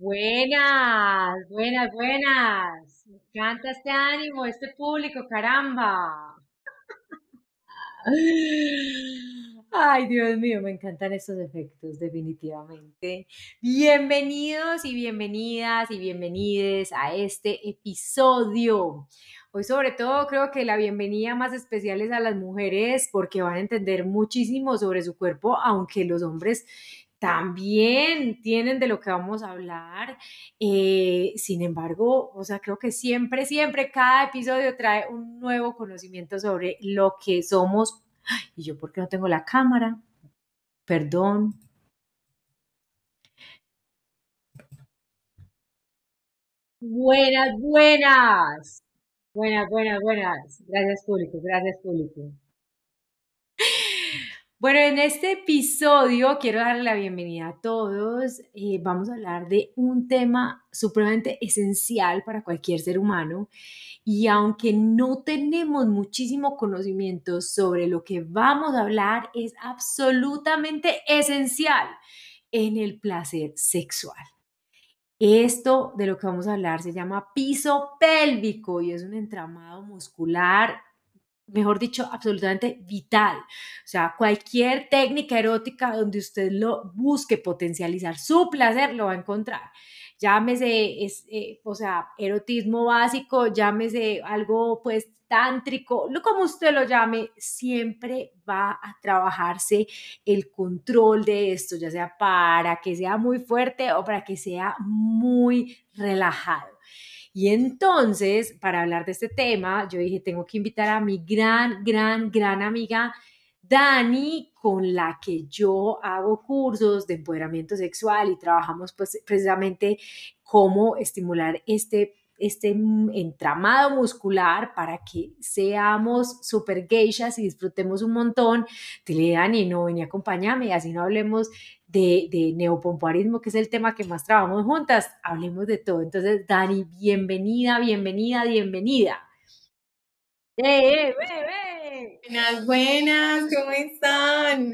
Buenas, buenas, buenas. Me encanta este ánimo, este público, caramba. Ay, Dios mío, me encantan estos efectos, definitivamente. Bienvenidos y bienvenidas y bienvenides a este episodio. Hoy sobre todo creo que la bienvenida más especial es a las mujeres porque van a entender muchísimo sobre su cuerpo, aunque los hombres también tienen de lo que vamos a hablar. Eh, sin embargo, o sea, creo que siempre, siempre cada episodio trae un nuevo conocimiento sobre lo que somos. Y yo, ¿por qué no tengo la cámara? Perdón. Buenas, buenas. Buenas, buenas, buenas. Gracias, público. Gracias, público. Bueno, en este episodio quiero darle la bienvenida a todos. Eh, vamos a hablar de un tema supremamente esencial para cualquier ser humano y aunque no tenemos muchísimo conocimiento sobre lo que vamos a hablar, es absolutamente esencial en el placer sexual. Esto de lo que vamos a hablar se llama piso pélvico y es un entramado muscular mejor dicho, absolutamente vital. O sea, cualquier técnica erótica donde usted lo busque potencializar su placer, lo va a encontrar. Llámese, es, eh, o sea, erotismo básico, llámese algo pues tántrico, lo como usted lo llame, siempre va a trabajarse el control de esto, ya sea para que sea muy fuerte o para que sea muy relajado. Y entonces, para hablar de este tema, yo dije, tengo que invitar a mi gran, gran, gran amiga Dani, con la que yo hago cursos de empoderamiento sexual y trabajamos pues precisamente cómo estimular este este entramado muscular para que seamos super geishas y disfrutemos un montón. Dile, Dani, no, ven y acompáñame, así no hablemos de, de neopompoarismo, que es el tema que más trabajamos juntas, hablemos de todo. Entonces, Dani, bienvenida, bienvenida, bienvenida. ¡Eh, eh, Buenas, buenas, ¿cómo están?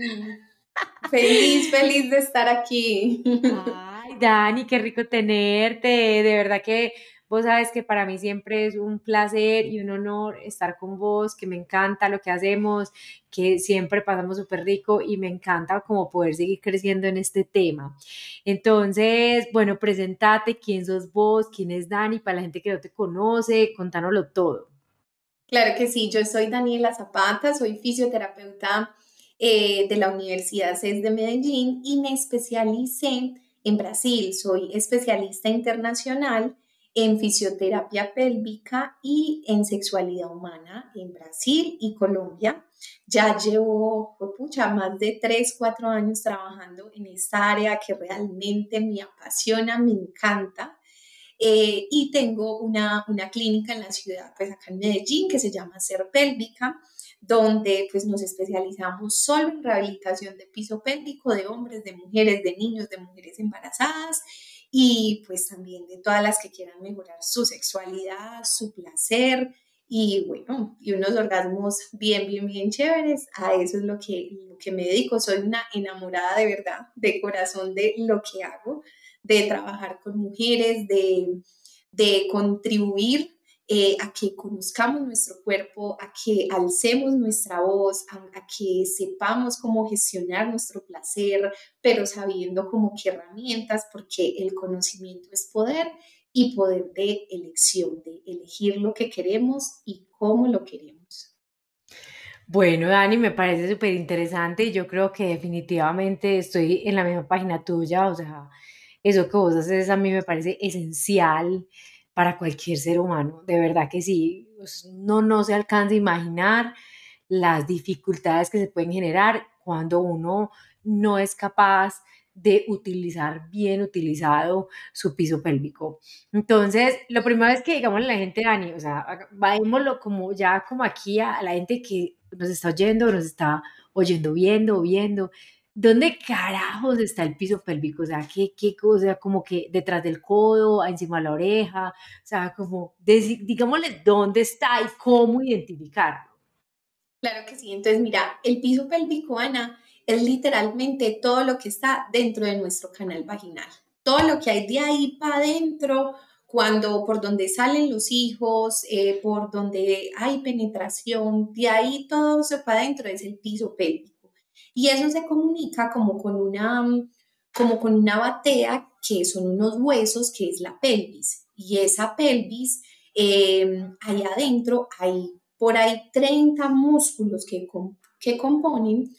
feliz, feliz de estar aquí. Ay, Dani, qué rico tenerte. De verdad que Vos sabes que para mí siempre es un placer y un honor estar con vos, que me encanta lo que hacemos, que siempre pasamos súper rico y me encanta como poder seguir creciendo en este tema. Entonces, bueno, presentate, quién sos vos, quién es Dani, para la gente que no te conoce, contánoslo todo. Claro que sí, yo soy Daniela Zapata, soy fisioterapeuta eh, de la Universidad CES de Medellín y me especialicé en Brasil, soy especialista internacional en fisioterapia pélvica y en sexualidad humana en Brasil y Colombia. Ya llevo pucha, más de 3, 4 años trabajando en esta área que realmente me apasiona, me encanta. Eh, y tengo una, una, clínica en la ciudad, pues acá en Medellín, que se llama Ser Pélvica, donde pues nos especializamos solo en rehabilitación de piso pélvico de hombres, de mujeres, de niños, de mujeres embarazadas y pues también de todas las que quieran mejorar su sexualidad, su placer y bueno, y unos orgasmos bien, bien, bien chéveres. A eso es lo que, lo que me dedico. Soy una enamorada de verdad, de corazón de lo que hago, de trabajar con mujeres, de, de contribuir eh, a que conozcamos nuestro cuerpo, a que alcemos nuestra voz, a, que sepamos cómo gestionar nuestro placer, pero sabiendo como qué herramientas, porque el conocimiento es poder y poder de elección, de elegir lo que queremos y cómo lo queremos. Bueno, Dani, me parece súper interesante yo creo que definitivamente estoy en la misma página tuya, o sea, eso que vos haces a mí me parece esencial para cualquier ser humano, de verdad que sí, pues, no, no se alcanza a imaginar las dificultades que se pueden generar cuando uno no es capaz de utilizar bien utilizado su piso pélvico. Entonces, lo primero es que digamos a la gente, Dani, o sea, vayámoslo como ya como aquí a la gente que nos está oyendo, nos está oyendo, viendo, viendo, ¿Dónde carajos está el piso pélvico? O sea, ¿qué, qué cosa? Como que detrás del codo, encima de la oreja, o sea, como, digámosle, ¿dónde está y cómo identificarlo? Claro que sí. Entonces, mira, el piso pélvico, Ana, es literalmente todo lo que está dentro de nuestro canal vaginal. todo lo que hay de ahí para adentro, cuando por donde salen los hijos, eh, por donde hay penetración, de ahí todo se para adentro es el piso pélvico. Y eso se comunica como con una, como con una batea que son unos huesos, que es la pelvis. Y esa pelvis, eh, ahí adentro hay por ahí 30 músculos que, que componen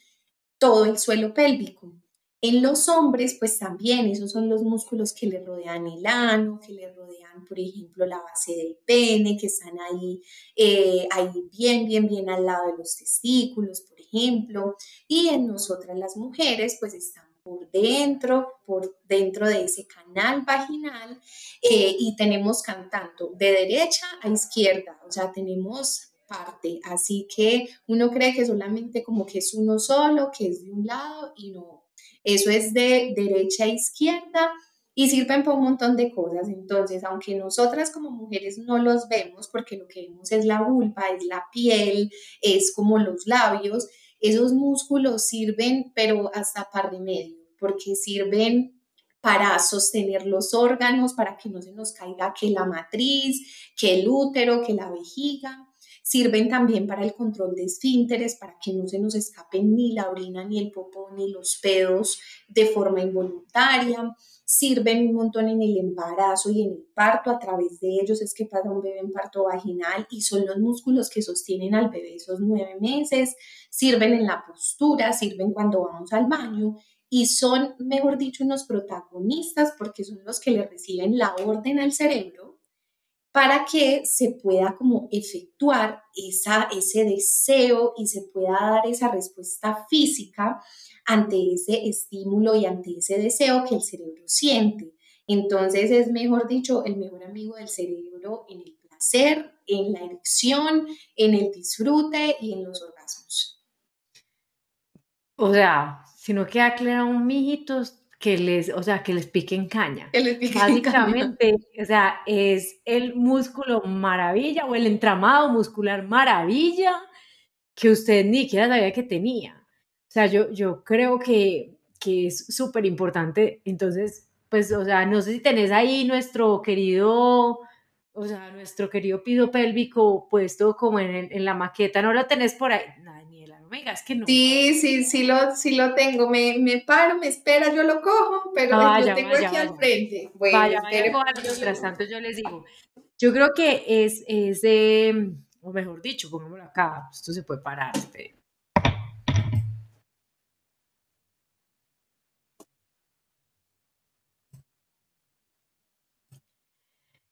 todo el suelo pélvico. En los hombres, pues también esos son los músculos que le rodean el ano, que le rodean, por ejemplo, la base del pene, que están ahí, eh, ahí bien, bien, bien al lado de los testículos, por ejemplo. Y en nosotras las mujeres, pues están por dentro, por dentro de ese canal vaginal eh, y tenemos cantando de derecha a izquierda, o sea, tenemos parte, así que uno cree que solamente como que es uno solo, que es de un lado y no, eso es de derecha a izquierda y sirven para un montón de cosas. Entonces, aunque nosotras como mujeres no los vemos, porque lo que vemos es la vulva, es la piel, es como los labios, esos músculos sirven, pero hasta par de medio, porque sirven para sostener los órganos, para que no se nos caiga que la matriz, que el útero, que la vejiga. Sirven también para el control de esfínteres, para que no se nos escapen ni la orina, ni el popó, ni los pedos de forma involuntaria. Sirven un montón en el embarazo y en el parto. A través de ellos es que pasa un bebé en parto vaginal y son los músculos que sostienen al bebé esos nueve meses. Sirven en la postura, sirven cuando vamos al baño y son, mejor dicho, unos protagonistas porque son los que le reciben la orden al cerebro para que se pueda como efectuar esa, ese deseo y se pueda dar esa respuesta física ante ese estímulo y ante ese deseo que el cerebro siente. Entonces es, mejor dicho, el mejor amigo del cerebro en el placer, en la erección, en el disfrute y en los orgasmos. O sea, si no queda claro, que les, o sea, que les piquen caña. Que les piquen Básicamente, o sea, es el músculo maravilla o el entramado muscular maravilla que usted ni siquiera sabía que tenía. O sea, yo, yo creo que, que es súper importante. Entonces, pues, o sea, no sé si tenés ahí nuestro querido, o sea, nuestro querido piso pélvico puesto como en, en la maqueta, ¿no lo tenés por ahí? Que no. Sí, sí, sí lo, sí lo tengo. Me, me paro, me espera, yo lo cojo, pero lo tengo aquí al frente. Bueno, vaya, mientras tanto yo les digo, yo creo que es, es o mejor dicho, pongámoslo acá, esto se puede parar. Este.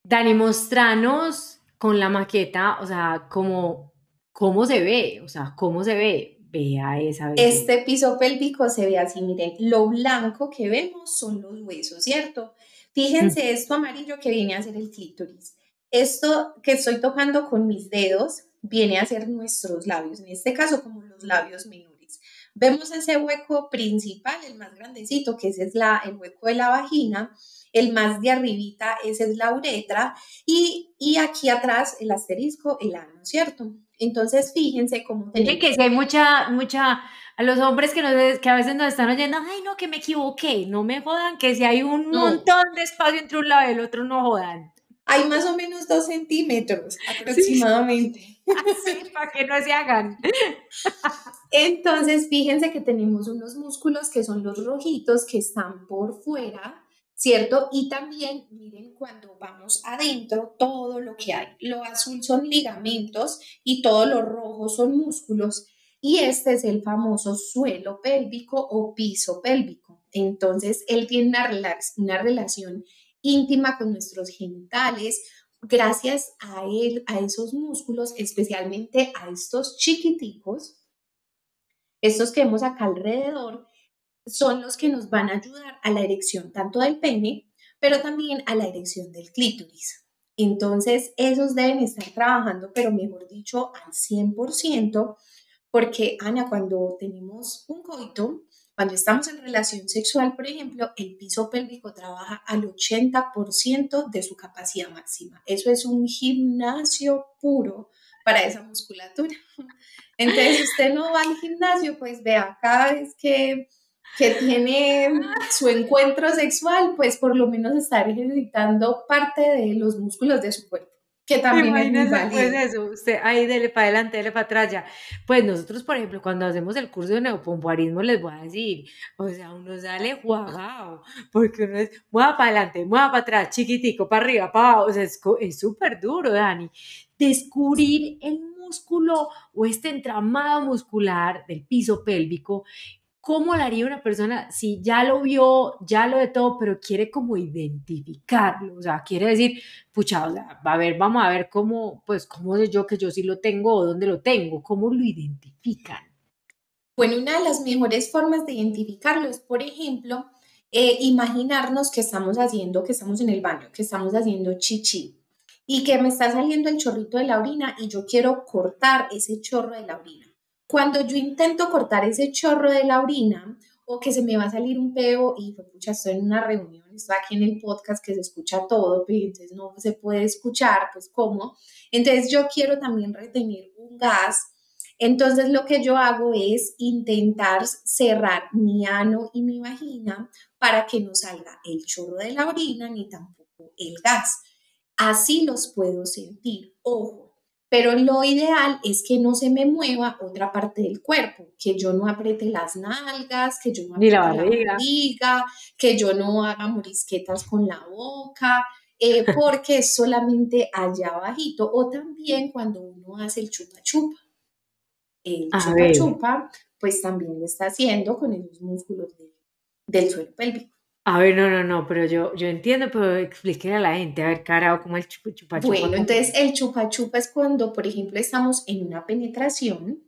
Dani, mostranos con la maqueta, o sea, como cómo se ve, o sea, cómo se ve. Vea esa Este piso pélvico se ve así, miren, lo blanco que vemos son los huesos, ¿cierto? Fíjense esto amarillo que viene a ser el clítoris. Esto que estoy tocando con mis dedos viene a ser nuestros labios, en este caso como los labios menores. Vemos ese hueco principal, el más grandecito, que ese es la, el hueco de la vagina, el más de arribita, ese es la uretra, y, y aquí atrás el asterisco, el ano, ¿cierto? Entonces, fíjense cómo... Que si hay mucha, mucha, a los hombres que, nos, que a veces nos están oyendo, ay, no, que me equivoqué, no me jodan, que si hay un montón de espacio entre un lado y el otro, no jodan. Hay más o menos dos centímetros aproximadamente. Así, para que no se hagan. Entonces, fíjense que tenemos unos músculos que son los rojitos que están por fuera ¿cierto? Y también, miren, cuando vamos adentro, todo lo que hay. Lo azul son ligamentos y todo lo rojo son músculos. Y este es el famoso suelo pélvico o piso pélvico. Entonces, él tiene una, una relación íntima con nuestros genitales, gracias a él, a esos músculos, especialmente a estos chiquiticos, estos que vemos acá alrededor, son los que nos van a ayudar a la erección tanto del pene, pero también a la erección del clítoris. Entonces, esos deben estar trabajando, pero mejor dicho, al 100%, porque Ana, cuando tenemos un coito, cuando estamos en relación sexual, por ejemplo, el piso pélvico trabaja al 80% de su capacidad máxima. Eso es un gimnasio puro para esa musculatura. Entonces, usted no va al gimnasio, pues vea, cada vez que que tiene su encuentro sexual, pues por lo menos estar ejercitando parte de los músculos de su cuerpo que también es muy pues eso, usted ahí dele para adelante, dele para atrás ya. Pues nosotros, por ejemplo, cuando hacemos el curso de neopompoarismo, les voy a decir, o sea, uno sale jugado, porque uno es, mueva para adelante, mueva para atrás, chiquitico, para arriba, para abajo, o sea, es súper duro, Dani. Descubrir el músculo o este entramado muscular del piso pélvico ¿cómo lo haría una persona si ya lo vio, ya lo de todo, pero quiere como identificarlo? O sea, quiere decir, pucha, o sea, a ver, vamos a ver cómo, pues, cómo sé yo que yo sí lo tengo o dónde lo tengo, cómo lo identifican. Bueno, una de las mejores formas de identificarlo es, por ejemplo, eh, imaginarnos que estamos haciendo, que estamos en el baño, que estamos haciendo chichi y que me está saliendo el chorrito de la orina y yo quiero cortar ese chorro de la orina. Cuando yo intento cortar ese chorro de la orina o que se me va a salir un peo y pues, pucha, estoy en una reunión, estoy aquí en el podcast que se escucha todo, pero entonces no se puede escuchar, pues cómo. Entonces yo quiero también retener un gas. Entonces lo que yo hago es intentar cerrar mi ano y mi vagina para que no salga el chorro de la orina ni tampoco el gas. Así los puedo sentir. Ojo, pero lo ideal es que no se me mueva otra parte del cuerpo, que yo no apriete las nalgas, que yo no apriete la barriga, que yo no haga morisquetas con la boca, eh, porque es solamente allá abajito, o también cuando uno hace el chupa chupa. El chupa chupa, pues también lo está haciendo con esos músculos del suelo pélvico. A ver, no, no, no, pero yo, yo entiendo, pero explíquele a la gente, a ver, carajo, cómo el chupa chupa. Bueno, entonces el chupa chupa es cuando, por ejemplo, estamos en una penetración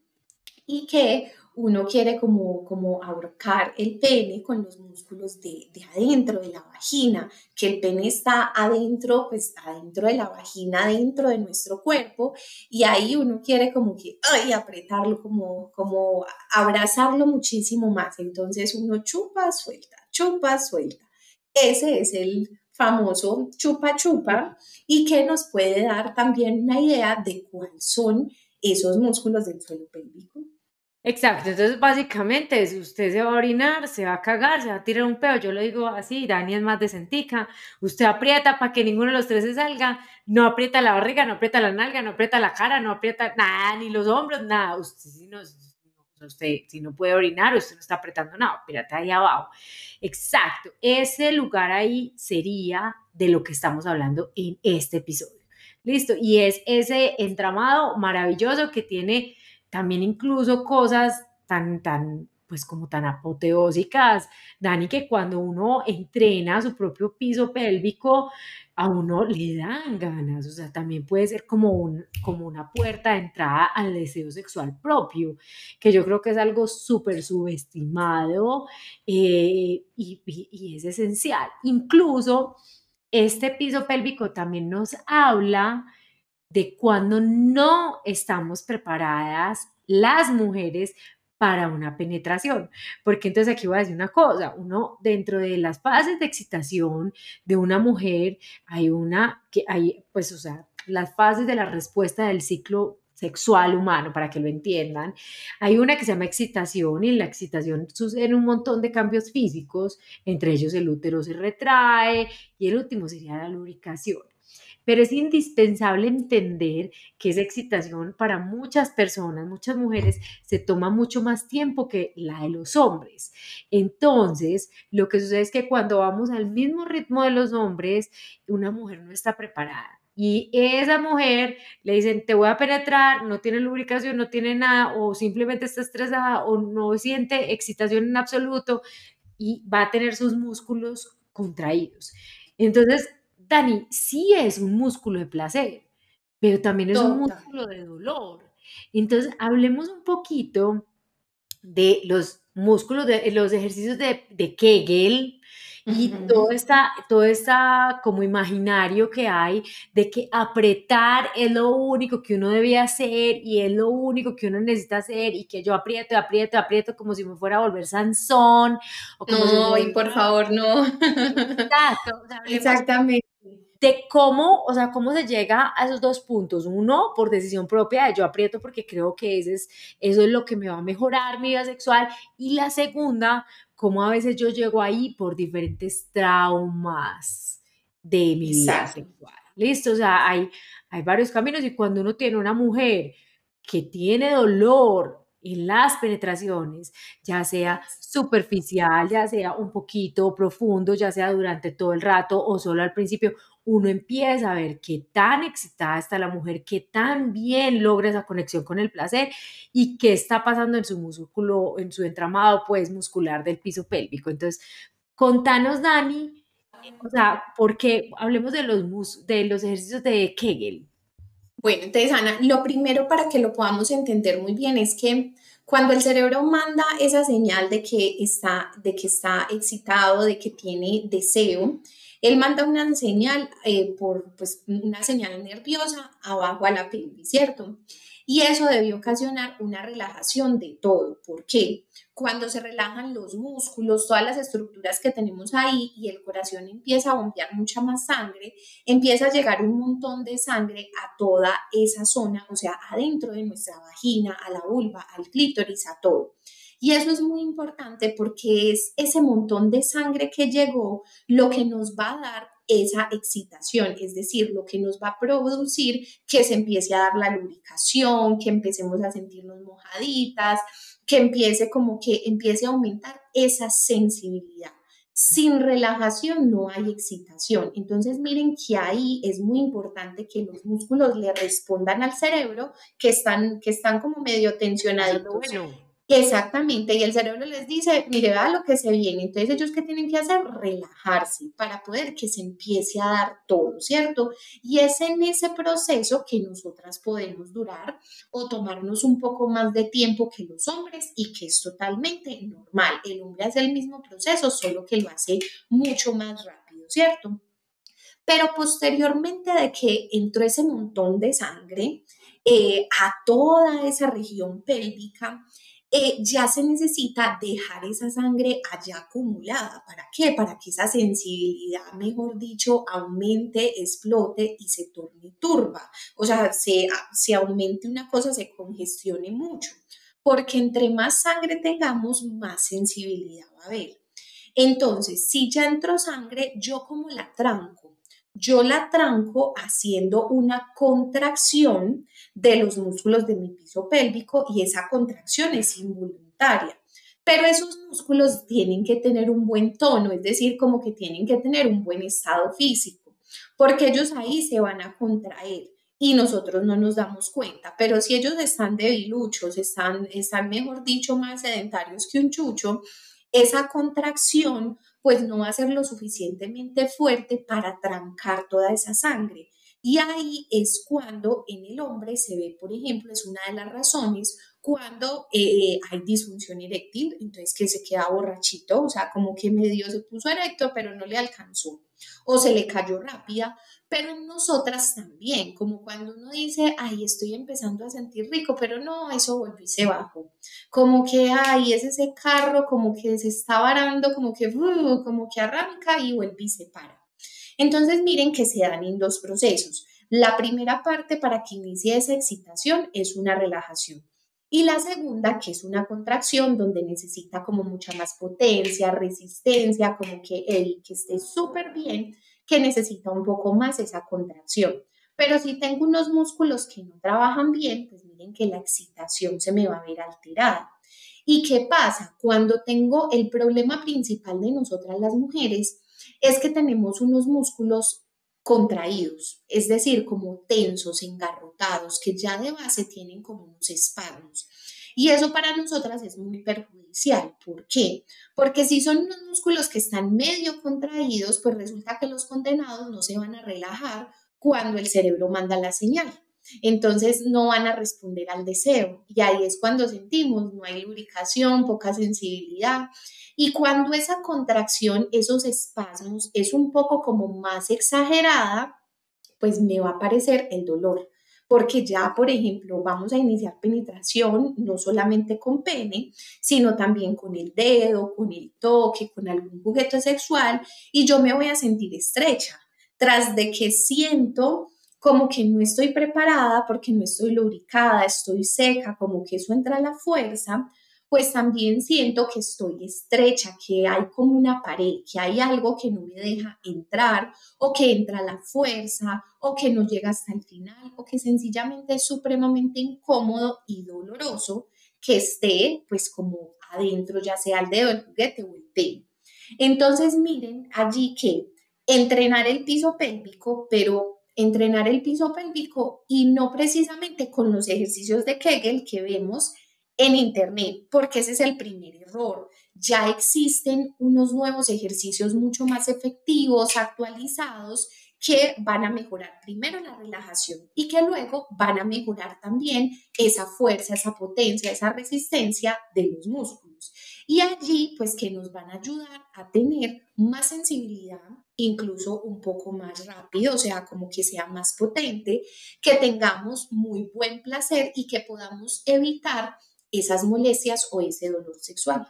y que uno quiere como, como ahorcar el pene con los músculos de, de, adentro, de la vagina, que el pene está adentro, pues adentro de la vagina, dentro de nuestro cuerpo, y ahí uno quiere como que, ay, apretarlo, como, como abrazarlo muchísimo más. Entonces uno chupa, suelta, chupa, suelta. Ese es el famoso chupa chupa y que nos puede dar también una idea de cuáles son esos músculos del suelo pélvico. Exacto, entonces básicamente si usted se va a orinar, se va a cagar, se va a tirar un pedo, yo lo digo así, Dani es más decentica, usted aprieta para que ninguno de los tres se salga, no aprieta la barriga, no aprieta la nalga, no aprieta la cara, no aprieta nada, ni los hombros, nada, usted si no, usted si no puede orinar, usted no está apretando nada, espérate ahí abajo. Exacto, ese lugar ahí sería de lo que estamos hablando en este episodio. Listo, y es ese entramado maravilloso que tiene también incluso cosas tan, tan pues como tan apoteósicas, Dani, que cuando uno entrena su propio piso pélvico, a uno le dan ganas, o sea, también puede ser como, un, como una puerta de entrada al deseo sexual propio, que yo creo que es algo súper subestimado eh, y, y es esencial. Incluso este piso pélvico también nos habla de cuando no estamos preparadas las mujeres para una penetración. Porque entonces aquí voy a decir una cosa, uno dentro de las fases de excitación de una mujer hay una que hay, pues, o sea, las fases de la respuesta del ciclo sexual humano, para que lo entiendan. Hay una que se llama excitación y en la excitación suceden un montón de cambios físicos, entre ellos el útero se retrae y el último sería la lubricación pero es indispensable entender que esa excitación para muchas personas, muchas mujeres, se toma mucho más tiempo que la de los hombres. Entonces, lo que sucede es que cuando vamos al mismo ritmo de los hombres, una mujer no está preparada. Y esa mujer le dicen, te voy a penetrar, no tiene lubricación, no tiene nada, o simplemente está estresada, o no siente excitación en absoluto, y va a tener sus músculos contraídos. Entonces, Dani, sí es un músculo de placer, pero también es un músculo de dolor. Entonces, hablemos un poquito de los músculos, de los ejercicios de, de Kegel, y todo está, todo está como imaginario que hay de que apretar es lo único que uno debía hacer y es lo único que uno necesita hacer y que yo aprieto, aprieto, aprieto como si me fuera a volver Sansón. O como no, y por favor, no. Exacto. Exactamente. De cómo, o sea, cómo se llega a esos dos puntos. Uno, por decisión propia, yo aprieto porque creo que ese es, eso es lo que me va a mejorar mi vida sexual. Y la segunda, cómo a veces yo llego ahí por diferentes traumas de mi vida sexual. Listo, o sea, hay, hay varios caminos y cuando uno tiene una mujer que tiene dolor en las penetraciones, ya sea superficial, ya sea un poquito profundo, ya sea durante todo el rato o solo al principio, uno empieza a ver qué tan excitada está la mujer, qué tan bien logra esa conexión con el placer y qué está pasando en su músculo, en su entramado pues muscular del piso pélvico. Entonces, contanos, Dani, o sea, porque hablemos de los, de los ejercicios de Kegel. Bueno, entonces Ana, lo primero para que lo podamos entender muy bien es que cuando el cerebro manda esa señal de que está, de que está excitado, de que tiene deseo, él manda una señal eh, por pues, una señal nerviosa abajo a la pelvis, ¿cierto? Y eso debe ocasionar una relajación de todo. ¿Por qué? Cuando se relajan los músculos, todas las estructuras que tenemos ahí y el corazón empieza a bombear mucha más sangre, empieza a llegar un montón de sangre a toda esa zona, o sea, adentro de nuestra vagina, a la vulva, al clítoris, a todo. Y eso es muy importante porque es ese montón de sangre que llegó lo que nos va a dar esa excitación, es decir, lo que nos va a producir que se empiece a dar la lubricación, que empecemos a sentirnos mojaditas, que empiece como que empiece a aumentar esa sensibilidad. Sin relajación no hay excitación. Entonces miren que ahí es muy importante que los músculos le respondan al cerebro que están, que están como medio tensionaditos. Exactamente, y el cerebro les dice, mire, vea lo que se viene. Entonces, ellos qué tienen que hacer? Relajarse para poder que se empiece a dar todo, ¿cierto? Y es en ese proceso que nosotras podemos durar o tomarnos un poco más de tiempo que los hombres y que es totalmente normal. El hombre hace el mismo proceso, solo que lo hace mucho más rápido, ¿cierto? Pero posteriormente de que entró ese montón de sangre eh, a toda esa región pélvica, eh, ya se necesita dejar esa sangre allá acumulada. ¿Para qué? Para que esa sensibilidad, mejor dicho, aumente, explote y se torne turba. O sea, se, se aumente una cosa, se congestione mucho. Porque entre más sangre tengamos, más sensibilidad va a haber. Entonces, si ya entró sangre, yo como la tranco, yo la tranco haciendo una contracción de los músculos de mi piso pélvico y esa contracción es involuntaria. Pero esos músculos tienen que tener un buen tono, es decir, como que tienen que tener un buen estado físico, porque ellos ahí se van a contraer y nosotros no nos damos cuenta. Pero si ellos están debiluchos, están, están mejor dicho, más sedentarios que un chucho, esa contracción pues no va a ser lo suficientemente fuerte para trancar toda esa sangre. Y ahí es cuando en el hombre se ve, por ejemplo, es una de las razones cuando eh, hay disfunción eréctil, entonces que se queda borrachito, o sea, como que medio se puso erecto, pero no le alcanzó, o se le cayó rápida, pero en nosotras también, como cuando uno dice, ay, estoy empezando a sentir rico, pero no, eso volvió y se bajó. Como que, ay, es ese carro como que se está varando, como que, uh, como que arranca y vuelve y se para. Entonces, miren que se dan en dos procesos. La primera parte para que inicie esa excitación es una relajación. Y la segunda, que es una contracción donde necesita como mucha más potencia, resistencia, como que el que esté súper bien, que necesita un poco más esa contracción. Pero si tengo unos músculos que no trabajan bien, pues miren que la excitación se me va a ver alterada. ¿Y qué pasa? Cuando tengo el problema principal de nosotras las mujeres es que tenemos unos músculos contraídos, es decir, como tensos, engarrotados, que ya de base tienen como unos espasmos. Y eso para nosotras es muy perjudicial. ¿Por qué? Porque si son unos músculos que están medio contraídos, pues resulta que los condenados no se van a relajar cuando el cerebro manda la señal. Entonces no van a responder al deseo. Y ahí es cuando sentimos, no hay lubricación, poca sensibilidad. Y cuando esa contracción, esos espasmos es un poco como más exagerada, pues me va a aparecer el dolor porque ya, por ejemplo, vamos a iniciar penetración no solamente con pene, sino también con el dedo, con el toque, con algún juguete sexual y yo me voy a sentir estrecha. tras de que siento como que no estoy preparada porque no estoy lubricada, estoy seca, como que eso entra a la fuerza, pues también siento que estoy estrecha, que hay como una pared, que hay algo que no me deja entrar o que entra la fuerza o que no llega hasta el final o que sencillamente es supremamente incómodo y doloroso que esté pues como adentro, ya sea el dedo, el juguete o el pelo. Entonces miren allí que entrenar el piso pélvico, pero entrenar el piso pélvico y no precisamente con los ejercicios de Kegel que vemos en Internet, porque ese es el primer error. Ya existen unos nuevos ejercicios mucho más efectivos, actualizados, que van a mejorar primero la relajación y que luego van a mejorar también esa fuerza, esa potencia, esa resistencia de los músculos. Y allí, pues que nos van a ayudar a tener más sensibilidad, incluso un poco más rápido, o sea, como que sea más potente, que tengamos muy buen placer y que podamos evitar esas molestias o ese dolor sexual.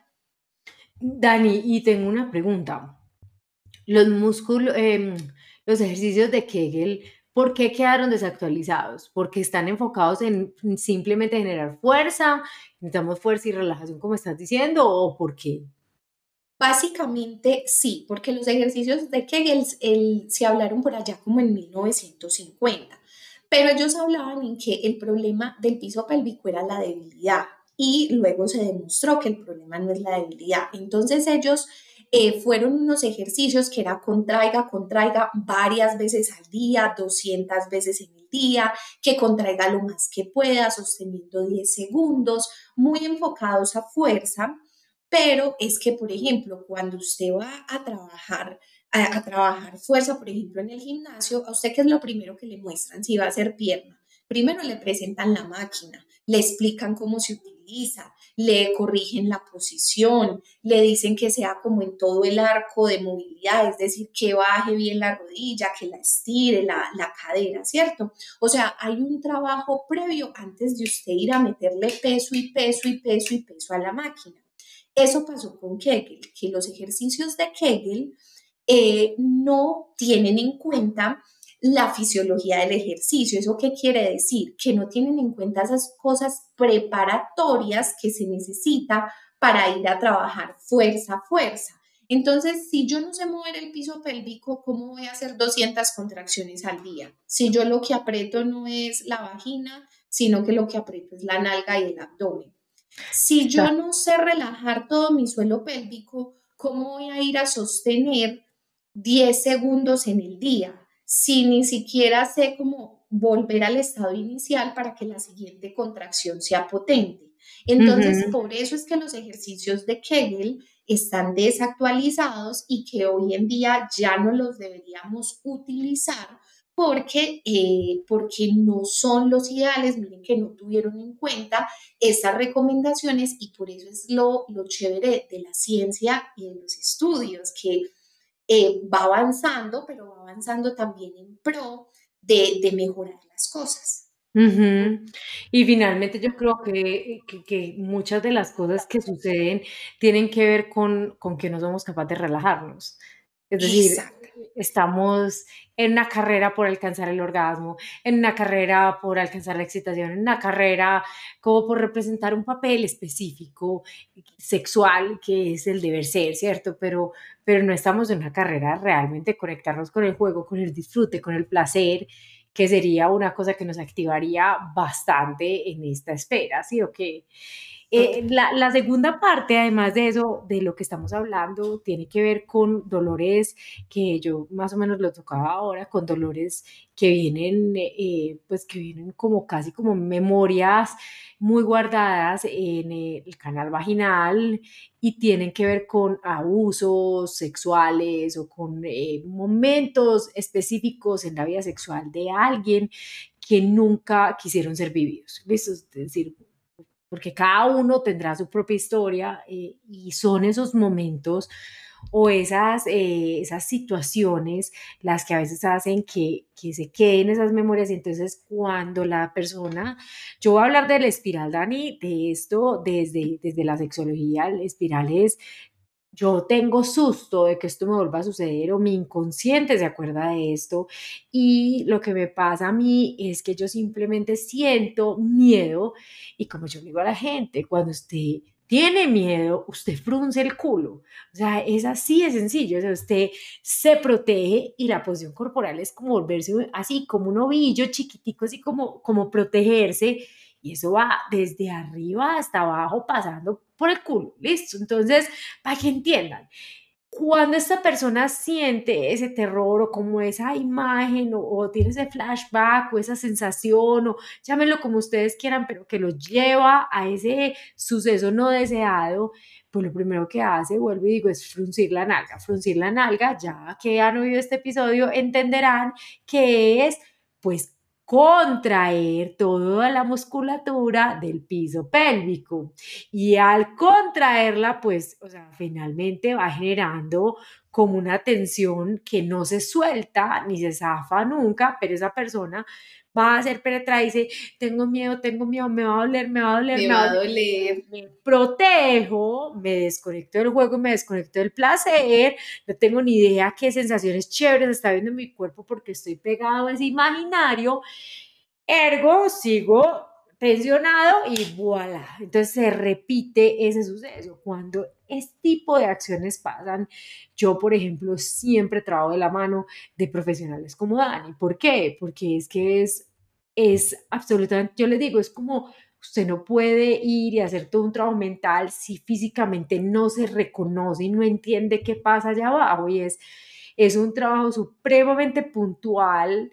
Dani, y tengo una pregunta. Los músculos, em, los ejercicios de Kegel, ¿por qué quedaron desactualizados? ¿Porque están enfocados en simplemente generar fuerza? ¿Necesitamos fuerza y relajación como estás diciendo? ¿O por qué? Básicamente sí, porque los ejercicios de Kegel se hablaron por allá como en 1950, pero ellos hablaban en que el problema del piso pélvico era la debilidad y luego se demostró que el problema no es la debilidad. Entonces ellos eh, fueron unos ejercicios que era contraiga, contraiga varias veces al día, 200 veces en el día, que contraiga lo más que pueda, sosteniendo 10 segundos, muy enfocados a fuerza. Pero es que, por ejemplo, cuando usted va a trabajar, a, a trabajar fuerza, por ejemplo, en el gimnasio, a usted qué es lo primero que le muestran si va a hacer pierna. Primero le presentan la máquina, le explican cómo se utiliza, le corrigen la posición, le dicen que sea como en todo el arco de movilidad, es decir, que baje bien la rodilla, que la estire, la, la cadera, ¿cierto? O sea, hay un trabajo previo antes de usted ir a meterle peso y peso y peso y peso a la máquina. Eso pasó con Kegel, que los ejercicios de Kegel eh, no tienen en cuenta la fisiología del ejercicio. ¿Eso qué quiere decir? Que no tienen en cuenta esas cosas preparatorias que se necesita para ir a trabajar fuerza a fuerza. Entonces, si yo no sé mover el piso pélvico, ¿cómo voy a hacer 200 contracciones al día? Si yo lo que aprieto no es la vagina, sino que lo que aprieto es la nalga y el abdomen. Si yo no sé relajar todo mi suelo pélvico, ¿cómo voy a ir a sostener 10 segundos en el día? Si ni siquiera sé cómo volver al estado inicial para que la siguiente contracción sea potente. Entonces, por eso es que los ejercicios de Kegel están desactualizados y que hoy en día ya no los deberíamos utilizar porque, eh, porque no son los ideales, miren que no tuvieron en cuenta esas recomendaciones y por eso es lo, lo chévere de la ciencia y de los estudios, que eh, va avanzando, pero va avanzando también en pro de, de mejorar las cosas. Y finalmente yo creo que, que, muchas de las cosas que suceden tienen que ver con, con que no somos capaces de relajarnos. Es decir, estamos en una carrera por alcanzar el orgasmo, en una carrera por alcanzar la excitación, en una carrera como por representar un papel específico sexual que es el deber ser, ¿cierto? Pero, pero no estamos en una carrera realmente conectarnos con el juego, con el disfrute, con el placer, que sería una cosa que nos activaría bastante en esta espera, ¿sí o qué? Eh, la, segunda parte, además de eso, de lo que estamos hablando, tiene que ver con dolores que yo más o menos lo tocaba ahora, con dolores que vienen, eh, pues que vienen como casi como memorias muy guardadas en el canal vaginal y tienen que ver con abusos sexuales o con eh, momentos específicos en la vida sexual de alguien que nunca quisieron ser vividos. Es decir, porque cada uno tendrá su propia historia eh, y son esos momentos o esas, eh, esas situaciones las que a veces hacen que, que, se queden esas memorias. Y entonces cuando la persona, yo voy a hablar de la espiral, Dani, de esto desde, desde la sexología, la espiral es yo tengo susto de que esto me vuelva a suceder o mi inconsciente se acuerda de esto y lo que me pasa a mí es que yo simplemente siento miedo y como yo digo a la gente, cuando usted tiene miedo, usted frunce el culo. O sea, es así de sencillo. O sea, usted se protege y la posición corporal es como volverse así, como un ovillo chiquitico, así como, como protegerse. Y eso va desde arriba hasta abajo, pasando por el culo. Listo. Entonces, para que entiendan, cuando esta persona siente ese terror o como esa imagen o, tiene ese flashback o esa sensación o llámenlo como ustedes quieran, pero que lo lleva a ese suceso no deseado, pues lo primero que hace, vuelvo y digo, es fruncir la nalga. Fruncir la nalga, ya que han oído este episodio, entenderán que es pues contraer toda la musculatura del piso pélvico. Y al contraerla, pues, o sea, finalmente va generando como una tensión que no se suelta ni se zafa nunca, pero esa persona va a ser penetrada y dice, tengo miedo, tengo miedo, me va a doler, me va a doler, me, va a doler. Me protejo, me desconecto del juego, me desconecto del placer, no tengo ni idea qué sensaciones chéveres está viendo mi cuerpo porque estoy pegado a ese imaginario, ergo sigo tensionado y voilà. Entonces se repite ese suceso. Cuando este tipo de acciones pasan, yo, por ejemplo, siempre trabajo de la mano de profesionales como Dani. ¿Por qué? Porque es que es, es absolutamente, yo le digo, es como usted no puede ir y hacer todo un trabajo mental si físicamente no se reconoce y no entiende qué pasa allá abajo. Y es, es un trabajo supremamente puntual,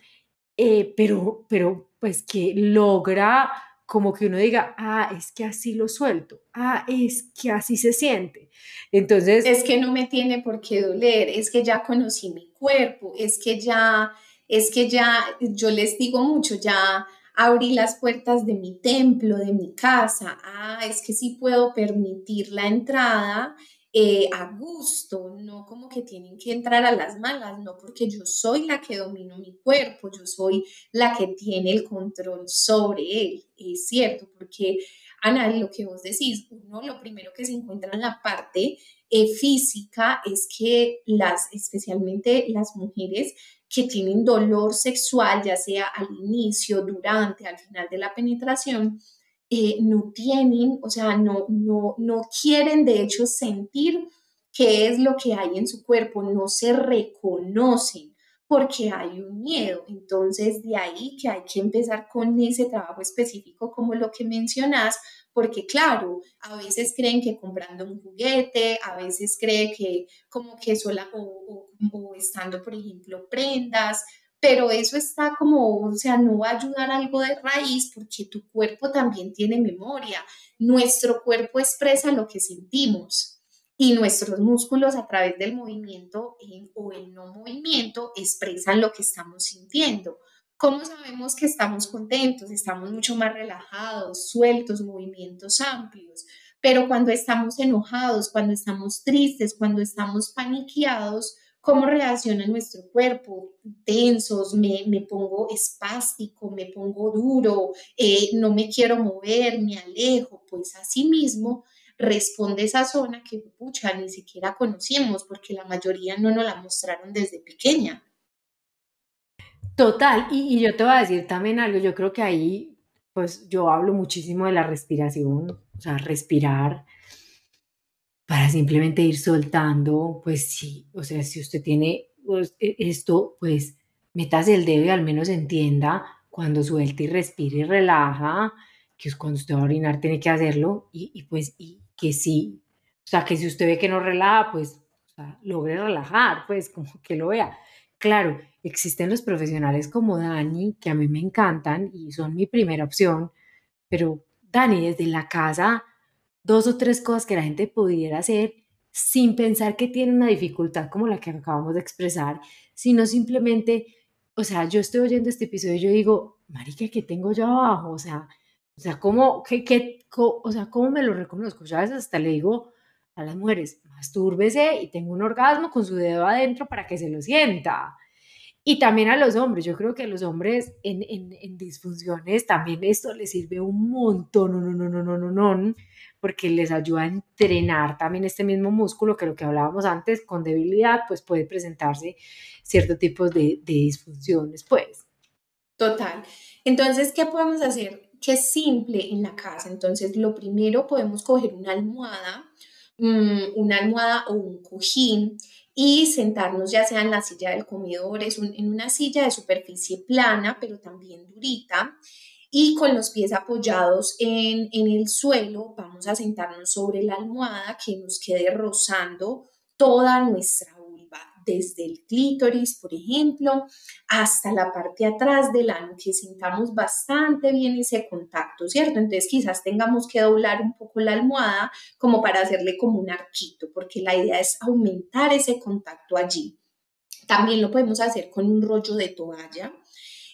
eh, pero, pero pues que logra como que uno diga, ah, es que así lo suelto, ah, es que así se siente. Entonces... Es que no me tiene por qué doler, es que ya conocí mi cuerpo, es que ya, es que ya, yo les digo mucho, ya abrí las puertas de mi templo, de mi casa, ah, es que sí puedo permitir la entrada eh, a gusto, no como que tienen que entrar a las malas, no porque yo soy la que domino mi cuerpo, yo soy la que tiene el control sobre él, es cierto, porque Ana, lo que vos decís, uno lo primero que se encuentra en la parte eh, física es que las, especialmente las mujeres que tienen dolor sexual, ya sea al inicio, durante, al final de la penetración, eh, no tienen, o sea, no, no, no quieren de hecho sentir qué es lo que hay en su cuerpo, no se reconocen porque hay un miedo. Entonces, de ahí que hay que empezar con ese trabajo específico como lo que mencionas, porque claro, a veces creen que comprando un juguete, a veces creen que como que sola o estando, por ejemplo, prendas, pero eso está como, o sea, no va a ayudar algo de raíz porque tu cuerpo también tiene memoria. Nuestro cuerpo expresa lo que sentimos y nuestros músculos a través del movimiento o el no movimiento expresan lo que estamos sintiendo. ¿Cómo sabemos que estamos contentos? Estamos mucho más relajados, sueltos, movimientos amplios. Pero cuando estamos enojados, cuando estamos tristes, cuando estamos paniqueados, cómo reacciona nuestro cuerpo, tensos, me, me pongo espástico, me pongo duro, eh, no me quiero mover, me alejo, pues así mismo responde esa zona que, pucha, ni siquiera conocimos porque la mayoría no nos la mostraron desde pequeña. Total, y, y yo te voy a decir también algo, yo creo que ahí, pues yo hablo muchísimo de la respiración, o sea, respirar, para simplemente ir soltando, pues sí, o sea, si usted tiene pues, e, esto, pues metas el dedo y al menos entienda cuando suelta y respira y relaja, que es cuando usted va a orinar tiene que hacerlo y, pues y que sí, o sea, que si usted ve que no relaja, pues logre relajar, pues como que lo vea. Claro, existen los profesionales como Dani, que a mí me encantan y son mi primera opción, pero Dani, desde la casa dos o tres cosas que la gente pudiera hacer sin pensar que tiene una dificultad como la que acabamos de expresar, sino simplemente, o sea, yo estoy oyendo este episodio y yo digo, marica, ¿qué tengo yo abajo? O sea, o sea, ¿cómo, qué, qué, o sea, ¿cómo me lo reconozco? Yo a veces hasta le digo a las mujeres, mastúrbese y tengo un orgasmo con su dedo adentro para que se lo sienta. Y también a los hombres, yo creo que a los hombres en, en, disfunciones también esto les sirve un montón, no, no, no, no, no, no, porque les ayuda a entrenar también este mismo músculo que lo que hablábamos antes, con debilidad, pues puede presentarse ciertos tipos de, de disfunciones, pues. Total. Entonces, ¿qué podemos hacer? Que es simple en la casa. Entonces, lo primero podemos coger una almohada, mm, una almohada o un cojín y sentarnos ya sea en la silla del comedor, es en una silla de superficie plana, pero también durita, y con los pies apoyados en, en el suelo vamos a sentarnos sobre la almohada que nos quede rozando toda nuestra desde el clítoris, por ejemplo, hasta la parte atrás del ano, que sintamos bastante bien ese contacto, ¿cierto? Entonces quizás tengamos que doblar un poco la almohada como para hacerle como un arquito, porque la idea es aumentar ese contacto allí. También lo podemos hacer con un rollo de toalla.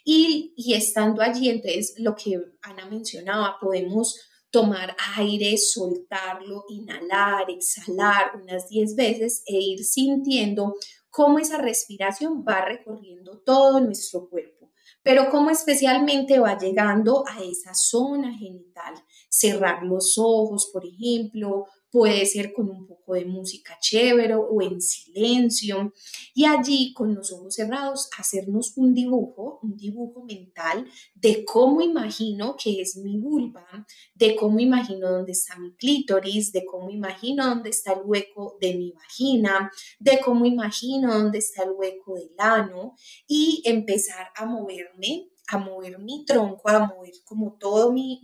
Y, y estando allí, entonces lo que Ana mencionaba, podemos tomar aire, soltarlo, inhalar, exhalar unas 10 veces e ir sintiendo cómo esa respiración va recorriendo todo nuestro cuerpo, pero cómo especialmente va llegando a esa zona genital. Cerrar los ojos, por ejemplo, puede ser con un poco de música chévere o en silencio y allí con los ojos cerrados hacernos un dibujo, un dibujo mental de cómo imagino que es mi vulva, de cómo imagino dónde está mi clítoris, de cómo imagino dónde está el hueco de mi vagina, de cómo imagino dónde está el hueco del ano y empezar a moverme a mover mi tronco, a mover como todo mi,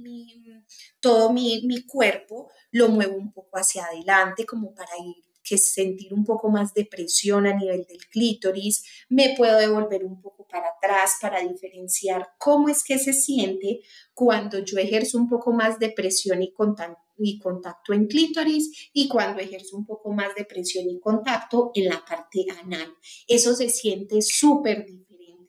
todo mi, mi, cuerpo, lo muevo un poco hacia adelante como para ir que sentir un poco más de presión a nivel del clítoris, me puedo devolver un poco para atrás para diferenciar cómo es que se siente cuando yo ejerzo un poco más de presión y contacto, y contacto en clítoris y cuando ejerzo un poco más de presión y contacto en la parte anal. Eso se siente súper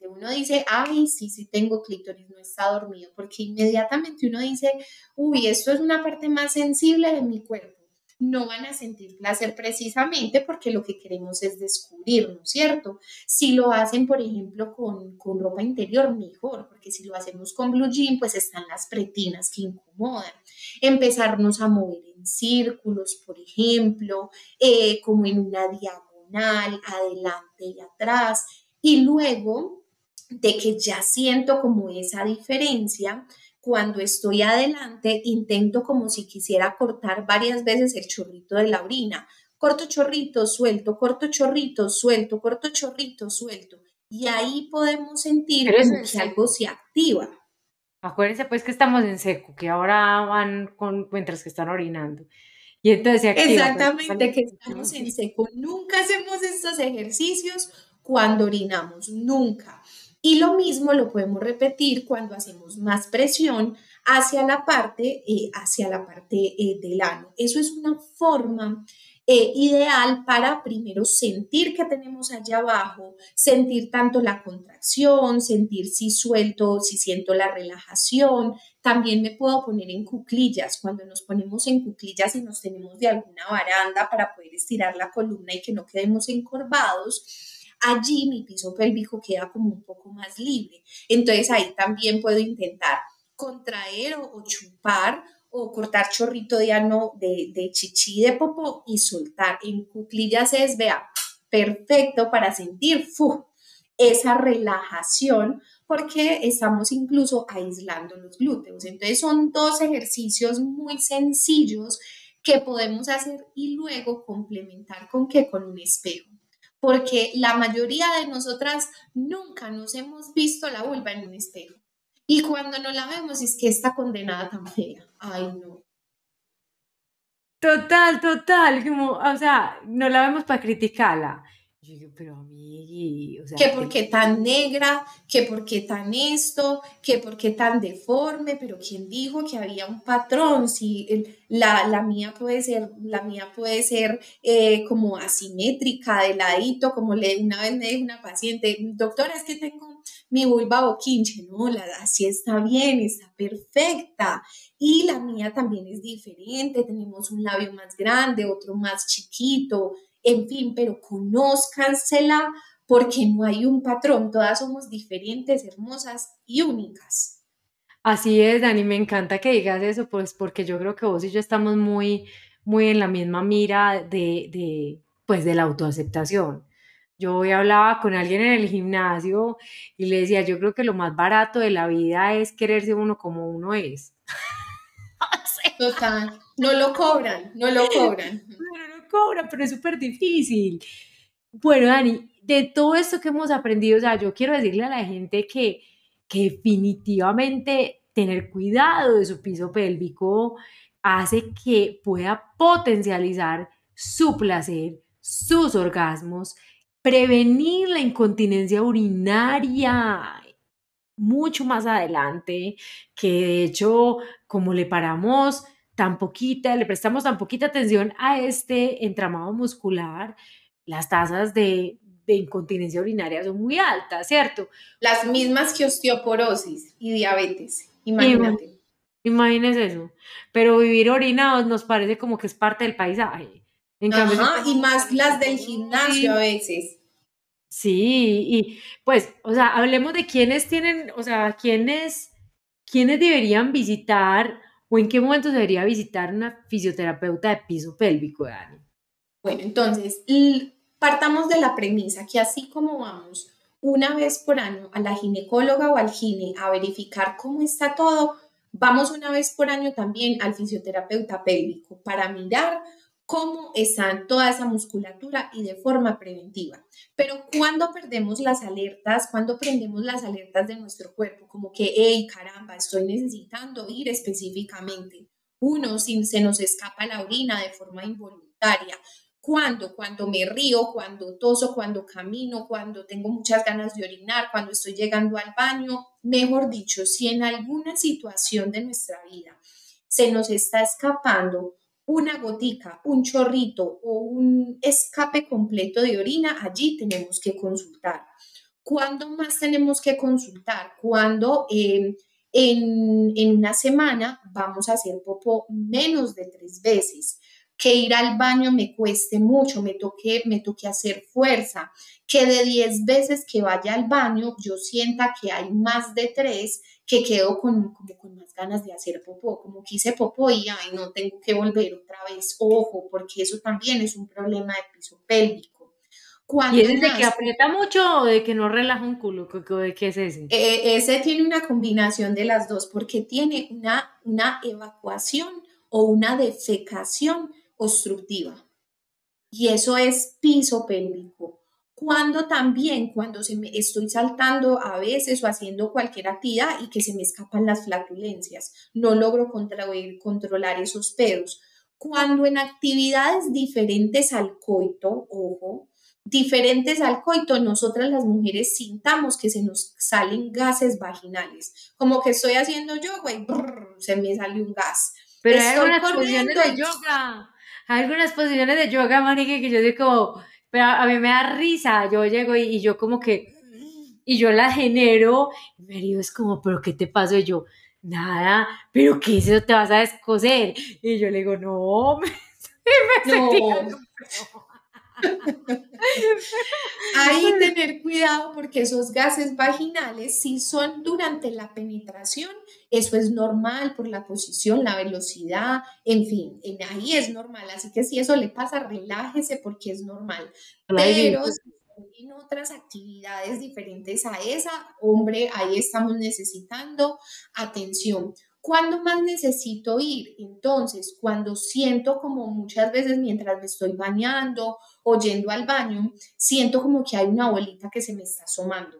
uno dice, ay, sí, sí tengo clítoris, no está dormido, porque inmediatamente uno dice, uy, esto es una parte más sensible de mi cuerpo. No van a sentir placer precisamente porque lo que queremos es descubrirlo, ¿cierto? Si lo hacen, por ejemplo, con, con ropa interior, mejor, porque si lo hacemos con blue jean, pues están las pretinas que incomodan. Empezarnos a mover en círculos, por ejemplo, eh, como en una diagonal, adelante y atrás. Y luego de que ya siento como esa diferencia. Cuando estoy adelante, intento como si quisiera cortar varias veces el chorrito de la orina. Corto chorrito, suelto, corto chorrito, suelto, corto chorrito, suelto. Y ahí podemos sentir que algo se activa. Acuérdense pues que estamos en seco, que ahora van con, mientras que están orinando. Y entonces se activa. Pues, Exactamente, que estamos en seco. Nunca hacemos estos ejercicios cuando orinamos, nunca. Y lo mismo lo podemos repetir cuando hacemos más presión hacia la parte, eh, hacia la parte eh, del ano. Eso es una forma eh, ideal para primero sentir que tenemos allá abajo, sentir tanto la contracción, sentir si suelto, si siento la relajación. También me puedo poner en cuclillas, cuando nos ponemos en cuclillas y nos tenemos de alguna baranda para poder estirar la columna y que no quedemos encorvados allí mi piso pélvico queda como un poco más libre. Entonces ahí también puedo intentar contraer o, chupar o cortar chorrito de ano de, de chichi de popó y soltar. En cuclillas es, vea, perfecto para sentir esa relajación porque estamos incluso aislando los glúteos. Entonces son dos ejercicios muy sencillos que podemos hacer y luego complementar con qué? Con un espejo porque la mayoría de nosotras nunca nos hemos visto la vulva en un espejo. Y cuando no la vemos es que está condenada tan fea. Ay, no. Total, total, como, o sea, no la vemos para criticarla. Yo digo, pero a mí, o sea, que por qué tan negra, que por qué tan esto, que por qué tan deforme, pero quién dijo que había un patrón, si la, la, mía puede ser, la mía puede ser eh, como asimétrica, de ladito, como le una vez me dijo una paciente, doctora, es que tengo mi vulva boquinche, no, la, así está bien, está perfecta. Y la mía también es diferente, tenemos un labio más grande, otro más chiquito, en fin, pero conózcansela porque no hay un patrón, todas somos diferentes, hermosas y únicas. Así es, Dani, me encanta que digas eso, pues porque yo creo que vos y yo estamos muy, muy en la misma mira de, de pues, de la autoaceptación. Yo hoy hablaba con alguien en el gimnasio y le decía, yo creo que lo más barato de la vida es quererse uno como uno es. Total, no lo cobran, no lo cobran. No, cobran, pero es súper difícil. Bueno, Dani, de todo esto que hemos aprendido, o sea, yo quiero decirle a la gente que, que definitivamente tener cuidado de su piso pélvico hace que pueda potencializar su placer, sus orgasmos, prevenir la incontinencia urinaria mucho más adelante, que de hecho, como le paramos tan poquita, le prestamos tan poquita atención a este entramado muscular, las tasas de, incontinencia urinaria son muy altas, ¿cierto? Las mismas que osteoporosis y diabetes, imagínate. Imagínese eso. Pero vivir orinados nos parece como que es parte del paisaje. Ajá, y más las del gimnasio a veces. Sí, y pues, o sea, hablemos de quiénes tienen, o sea, quiénes, quiénes deberían visitar o en qué momento debería visitar una fisioterapeuta de piso pélvico, Dani. Bueno, entonces, partamos de la premisa que así como vamos una vez por año a la ginecóloga o al gine a verificar cómo está todo, vamos una vez por año también al fisioterapeuta pélvico para mirar cómo está toda esa musculatura y de forma preventiva. Pero cuando perdemos las alertas, cuando prendemos las alertas de nuestro cuerpo, como que, hey, caramba, estoy necesitando ir específicamente. Uno, si se nos escapa la orina de forma involuntaria. Cuando, cuando me río, cuando toso, cuando camino, cuando tengo muchas ganas de orinar, cuando estoy llegando al baño, mejor dicho, si en alguna situación de nuestra vida se nos está escapando una gotica, un chorrito o un escape completo de orina, allí tenemos que consultar. ¿Cuándo más tenemos que consultar? Cuando em, en, en, una semana vamos a hacer popó menos de tres veces, que ir al baño me cueste mucho, me toque, me toque hacer fuerza, que de diez veces que vaya al baño yo sienta que hay más de tres que quedo con, como con más ganas de hacer popó, como que hice popó y ay, no tengo que volver otra vez, ojo, porque eso también es un problema de piso pélvico. ¿Y es de que aprieta mucho o de que no relaja un culo? ¿De qué es ese? Eh, ese tiene una combinación de las dos porque tiene una, una evacuación o una defecación obstructiva. Y eso es piso pélvico cuando también, cuando se me estoy saltando a veces o haciendo cualquier actividad y que se me escapan las flatulencias, no logro controlar esos pedos. Cuando en actividades diferentes al coito, ojo, diferentes al coito, nosotras las mujeres sintamos que se nos salen gases vaginales, como que estoy haciendo yo, güey, se me sale un gas. Pero hay algunas posiciones de yoga, hay algunas posiciones de yoga, Marique, que yo digo como pero a mí me da risa, yo llego y, yo como que, y yo la genero, y me digo, es como, pero ¿qué te pasó? Y yo, nada, pero ¿qué es eso? ¿Te vas a descoser? Y yo le digo, no, me, me no. Ahí tener cuidado porque esos gases vaginales, si son durante la penetración, eso es normal por la posición, la velocidad, en fin, ahí es normal. Así que si eso le pasa, relájese porque es normal. Pero en otras actividades diferentes a esa, hombre, ahí estamos necesitando atención. ¿Cuándo más necesito ir? Entonces, cuando siento como muchas veces mientras me estoy bañando o al baño, siento como que hay una bolita que se me está asomando,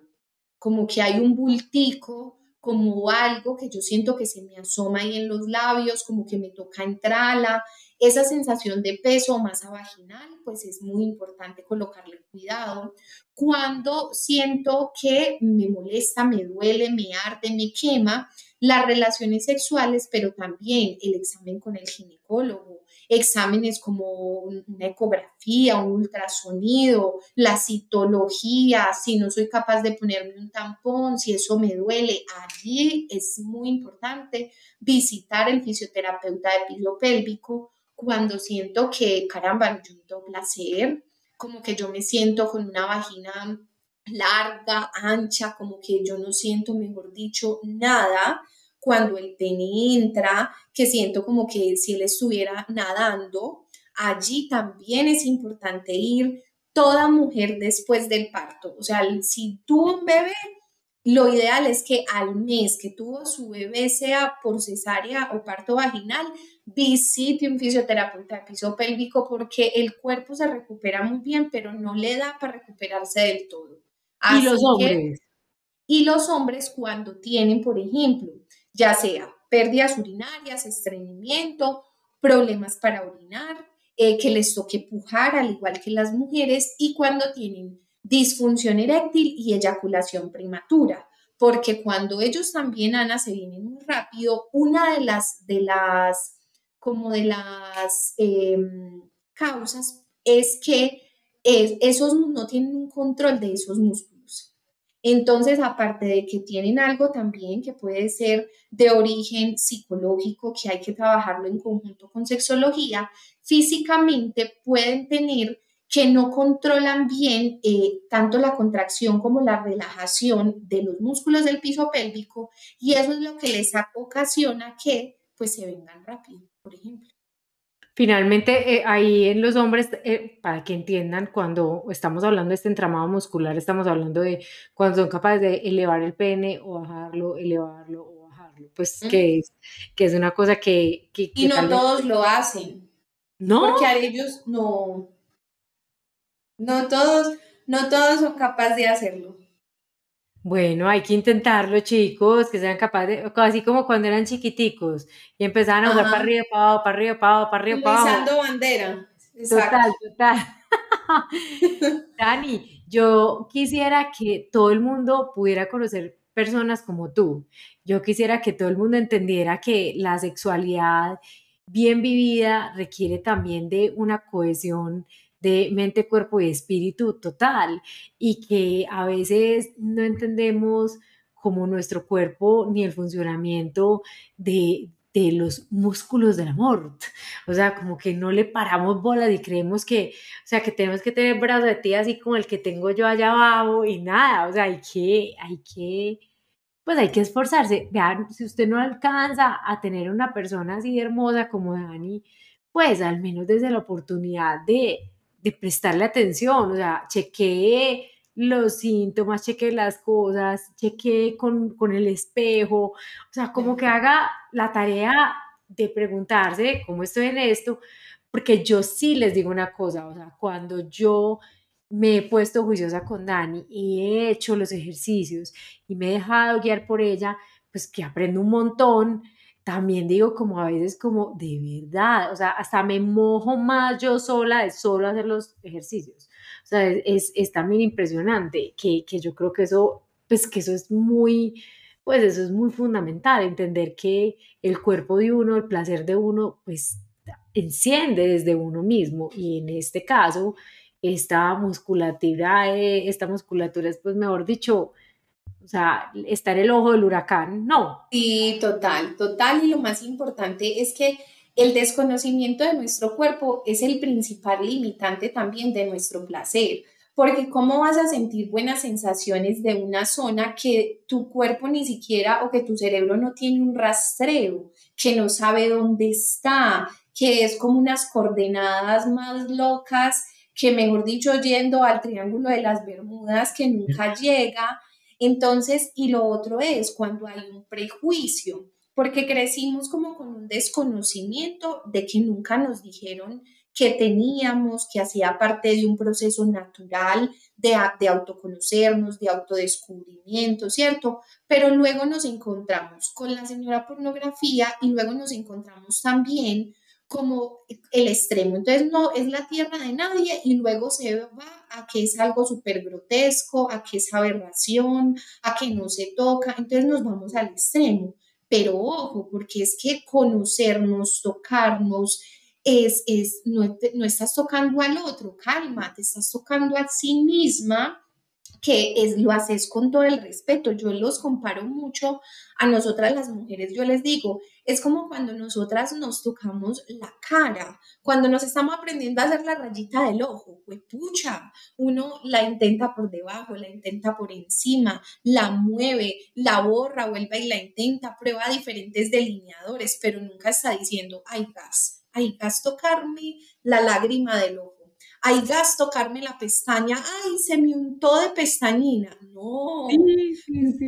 como que hay un bultico, como algo que yo siento que se me asoma ahí en los labios, como que me toca entrarla. Esa sensación de peso o masa vaginal, pues es muy importante colocarle cuidado. Cuando siento que me molesta, me duele, me arde, me quema, las relaciones sexuales, pero también el examen con el ginecólogo, exámenes como una ecografía, un ultrasonido, la citología, si no soy capaz de ponerme un tampón, si eso me duele, allí es muy importante visitar el fisioterapeuta de piso pélvico cuando siento que, caramba, yo tengo placer, como que yo me siento con una vagina larga, ancha, como que yo no siento, mejor dicho, nada cuando el pene entra, que siento como que si él estuviera nadando. Allí también es importante ir toda mujer después del parto. O sea, si tuvo un bebé, lo ideal es que al mes que tuvo su bebé, sea por cesárea o parto vaginal, visite un fisioterapeuta de piso pélvico porque el cuerpo se recupera muy bien, pero no le da para recuperarse del todo. ¿Y los hombres? y los hombres cuando tienen, por ejemplo, ya sea pérdidas urinarias, estreñimiento, problemas para orinar, eh, que les toque pujar al igual que las mujeres y cuando tienen disfunción eréctil y eyaculación prematura, porque cuando ellos también, Ana, se vienen muy rápido, una de las, de las, como de las em, causas es que esos no tienen un control de esos músculos. Entonces, aparte de que tienen algo también que puede ser de origen psicológico, que hay que trabajarlo en conjunto con sexología, físicamente pueden tener que no controlan bien eh, tanto la contracción como la relajación de los músculos del piso pélvico y eso es lo que les ocasiona que pues se vengan rápido, por ejemplo. Finalmente, eh, ahí en los hombres, eh, para que entiendan, cuando estamos hablando de este entramado muscular, estamos hablando de cuando son capaces de elevar el pene o bajarlo, elevarlo o bajarlo, pues que, es, que es una cosa que... y no todos lo hacen. No. Porque a ellos no, no todos, no todos son capaces de hacerlo. Bueno, hay que intentarlo, chicos, que sean capaces de, así como cuando eran chiquiticos y empezaban a jugar para arriba, para abajo, para arriba, para abajo, para arriba, para abajo. bandera. Total, total. Dani, yo quisiera que todo el mundo pudiera conocer personas como tú. Yo quisiera que todo el mundo entendiera que la sexualidad bien vivida requiere también de una cohesión de mente, cuerpo y espíritu total y que a veces no entendemos como nuestro cuerpo ni el funcionamiento de, de los músculos del amor. O sea, como que no le paramos bolas y creemos que, o sea, que tenemos que tener brazos de ti así como el que tengo yo allá abajo y nada. O sea, hay que, hay que, pues hay que esforzarse. Vean, si usted no alcanza a tener una persona así hermosa como Dani, pues al menos desde la oportunidad de de prestarle atención, o sea, chequee los síntomas, chequee las cosas, chequee con, con el espejo, o sea, como que haga la tarea de preguntarse cómo estoy en esto, porque yo sí les digo una cosa, o sea, cuando yo me he puesto juiciosa con Dani y he hecho los ejercicios y me he dejado guiar por ella, pues que aprendo un montón, también digo como a veces como de verdad, o sea, hasta me mojo más yo sola de solo hacer los ejercicios. O sea, es, es también impresionante que, que, yo creo que eso, pues que eso es muy, pues eso es muy fundamental, entender que el cuerpo de uno, el placer de uno, pues enciende desde uno mismo. Y en este caso, esta musculatura, eh, esta musculatura es pues mejor dicho, o sea, estar el ojo del huracán, no. Sí, total, total. Y lo más importante es que el desconocimiento de nuestro cuerpo es el principal limitante también de nuestro placer. Porque ¿cómo vas a sentir buenas sensaciones de una zona que tu cuerpo ni siquiera o que tu cerebro no tiene un rastreo, que no sabe dónde está, que es como unas coordenadas más locas, que mejor dicho, yendo al Triángulo de las Bermudas, que nunca llega? Entonces, y lo otro es cuando hay un prejuicio, porque crecimos como con un desconocimiento de que nunca nos dijeron que teníamos, que hacía parte de un proceso natural de, de autoconocernos, de autodescubrimiento, ¿cierto? Pero luego nos encontramos con la señora pornografía y luego nos encontramos también como el extremo. Entonces no es la tierra de nadie y luego se va a que es algo súper grotesco, a que es aberración, a que no se toca. Entonces nos vamos al extremo. Pero ojo, porque es que conocernos, tocarnos, es, es no, no estás tocando al otro, calma, te estás tocando a sí misma que es, lo haces con todo el respeto. Yo los comparo mucho a nosotras las mujeres, yo les digo, es como cuando nosotras nos tocamos la cara, cuando nos estamos aprendiendo a hacer la rayita del ojo, pues pucha, uno la intenta por debajo, la intenta por encima, la mueve, la borra, vuelve y la intenta, prueba diferentes delineadores, pero nunca está diciendo, ay gas, ay gas tocarme la lágrima del ojo hay gas, tocarme la pestaña, ay, se me untó de pestañina. No,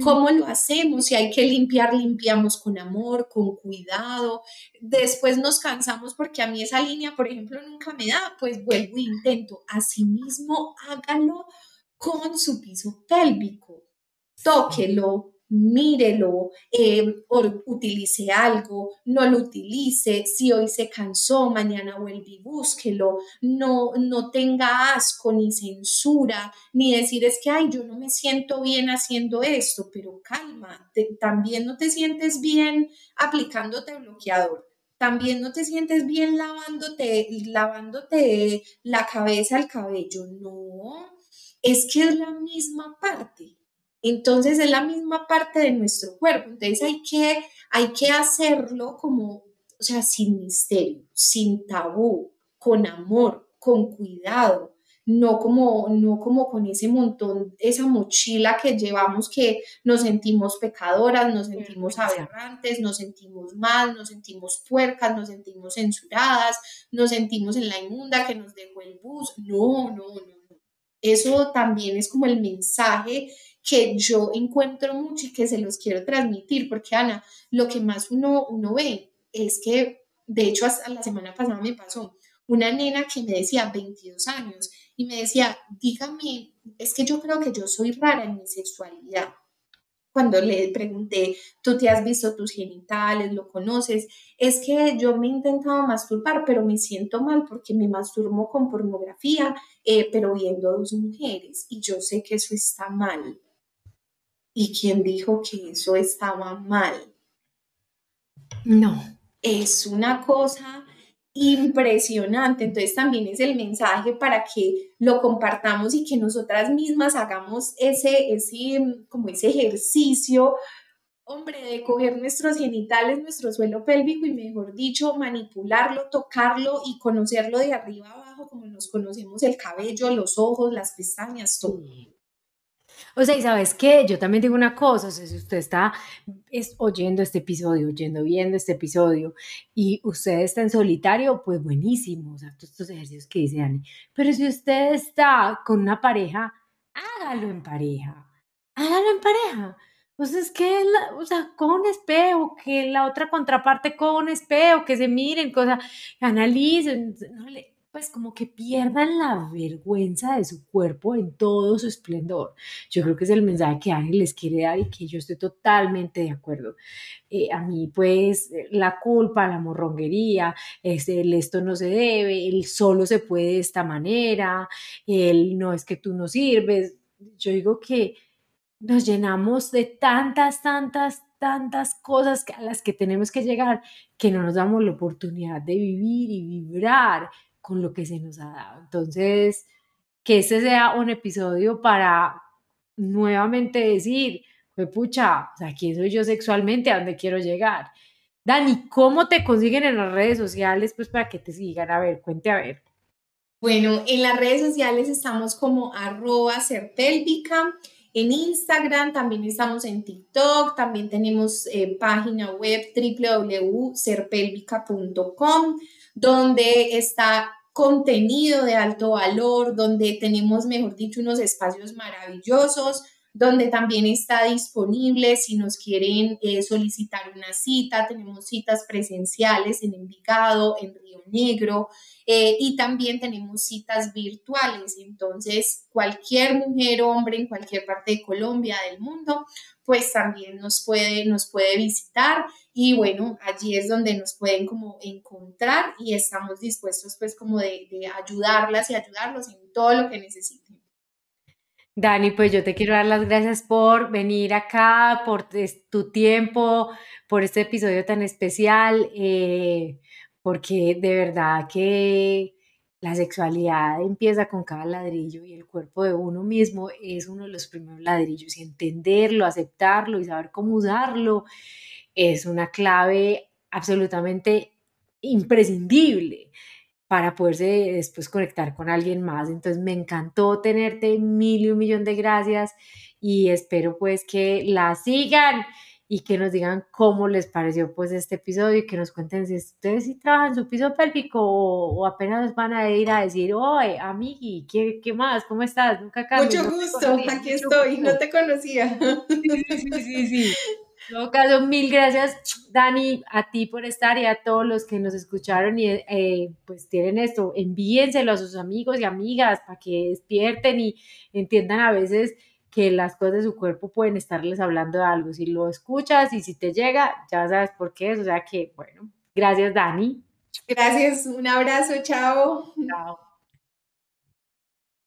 ¿cómo lo hacemos? Si hay que limpiar, limpiamos con amor, con cuidado. Después nos cansamos porque a mí esa línea, por ejemplo, nunca me da, pues vuelvo e intento. Asimismo, hágalo con su piso pélvico. Tóquelo, mírelo, o utilice algo, no lo utilice, si hoy se cansó, mañana vuelve y búsquelo, no, no tenga asco ni censura, ni decir es que, ay, yo no me siento bien haciendo esto, pero calma, también no te sientes bien aplicándote bloqueador. También no te sientes bien lavándote, lavándote la cabeza, el cabello. No, es que es la misma parte entonces es la misma parte de nuestro cuerpo. Entonces hay que, hay que hacerlo como, o sea, sin misterio, sin tabú, con amor, con cuidado, no como, no como con ese montón, esa mochila que llevamos que nos sentimos pecadoras, nos sentimos aberrantes, nos sentimos mal, nos sentimos puercas, nos sentimos censuradas, nos sentimos en la inmunda que nos dejó el bus. No, no, no. Eso también es como el mensaje que yo encuentro mucho y que se los quiero transmitir, porque Ana, lo que más uno, uno ve es que, de hecho, hasta la semana pasada me pasó una nena que me decía 22 años y me decía, dígame, es que yo creo que yo soy rara en mi sexualidad. Cuando le pregunté, ¿tú te has visto tus genitales? ¿Lo conoces? Es que yo me he intentado masturbar, pero me siento mal porque me masturbo con pornografía, eh, pero viendo a dos mujeres y yo sé que eso está mal y quién dijo que eso estaba mal. No. Es una cosa impresionante. Entonces también es el mensaje para que lo compartamos y que nosotras mismas hagamos ese, ese, como ese ejercicio, hombre, de coger nuestros genitales, nuestro suelo pélvico y mejor dicho, manipularlo, tocarlo y conocerlo de arriba abajo como nos conocemos el cabello, los ojos, las pestañas, todo. O sea, y sabes qué, yo también digo una cosa, o sea, si usted está oyendo este episodio, oyendo, viendo este episodio y usted está en solitario, pues buenísimo, o sea, todos estos ejercicios que dice Ani. Pero si usted está con una pareja, hágalo en pareja, hágalo en pareja. Pues es que, o sea, con espejo, que la otra contraparte con espejo, que se miren, cosas, analicen, no le, pues como que pierdan la vergüenza de su cuerpo en todo su esplendor. Yo creo que es el mensaje que Ángel les quiere dar y que yo estoy totalmente de acuerdo. Eh, a mí pues la culpa, la morronguería, este, el esto no se debe, el solo se puede de esta manera, el no es que tú no sirves. Yo digo que nos llenamos de tantas, tantas, tantas cosas a las que tenemos que llegar que no nos damos la oportunidad de vivir y vibrar con lo que se nos ha dado. Entonces, que este sea un episodio para nuevamente decir, pucha, o sea, ¿quién soy yo sexualmente? ¿A dónde quiero llegar? Dani, ¿cómo te consiguen en las redes sociales? Pues para que te sigan. A ver, cuente a ver. Bueno, en las redes sociales estamos como arroba serpélvica. En Instagram también estamos en TikTok, también tenemos eh, página web www.serpélvica.com donde está contenido de alto valor, donde tenemos, mejor dicho, unos espacios maravillosos, donde también está disponible si nos quieren eh, solicitar una cita, tenemos citas presenciales en Envigado, en Río Negro eh, y también tenemos citas virtuales. Entonces, cualquier mujer o hombre en cualquier parte de Colombia, del mundo, pues también nos puede, nos puede visitar y bueno, allí es donde nos pueden como encontrar y estamos dispuestos pues como de, de ayudarlas y ayudarlos en todo lo que necesiten. Dani, pues yo te quiero dar las gracias por venir acá, por tu tiempo, por este episodio tan especial, eh, porque de verdad que la sexualidad empieza con cada ladrillo y el cuerpo de uno mismo es uno de los primeros ladrillos y entenderlo, aceptarlo y saber cómo usarlo es una clave absolutamente imprescindible para poderse después conectar con alguien más. Entonces me encantó tenerte, mil y un millón de gracias y espero pues que la sigan y que nos digan cómo les pareció pues este episodio y que nos cuenten si ustedes sí trabajan su piso pélvico o, apenas van a ir a decir, oye, amigui, ¿qué, ¿qué, más? ¿Cómo estás? Nunca Mucho gusto, aquí estoy, no te conocía. Sí, sí, sí, sí. En todo caso, mil gracias, Dani, a ti por estar y a todos los que nos escucharon y eh, pues tienen esto, envíenselo a sus amigos y amigas para que despierten y entiendan a veces que las cosas de su cuerpo pueden estarles hablando de algo. Si lo escuchas y si te llega, ya sabes por qué es. O sea que, bueno, gracias Dani. Gracias, un abrazo, chao. Chao.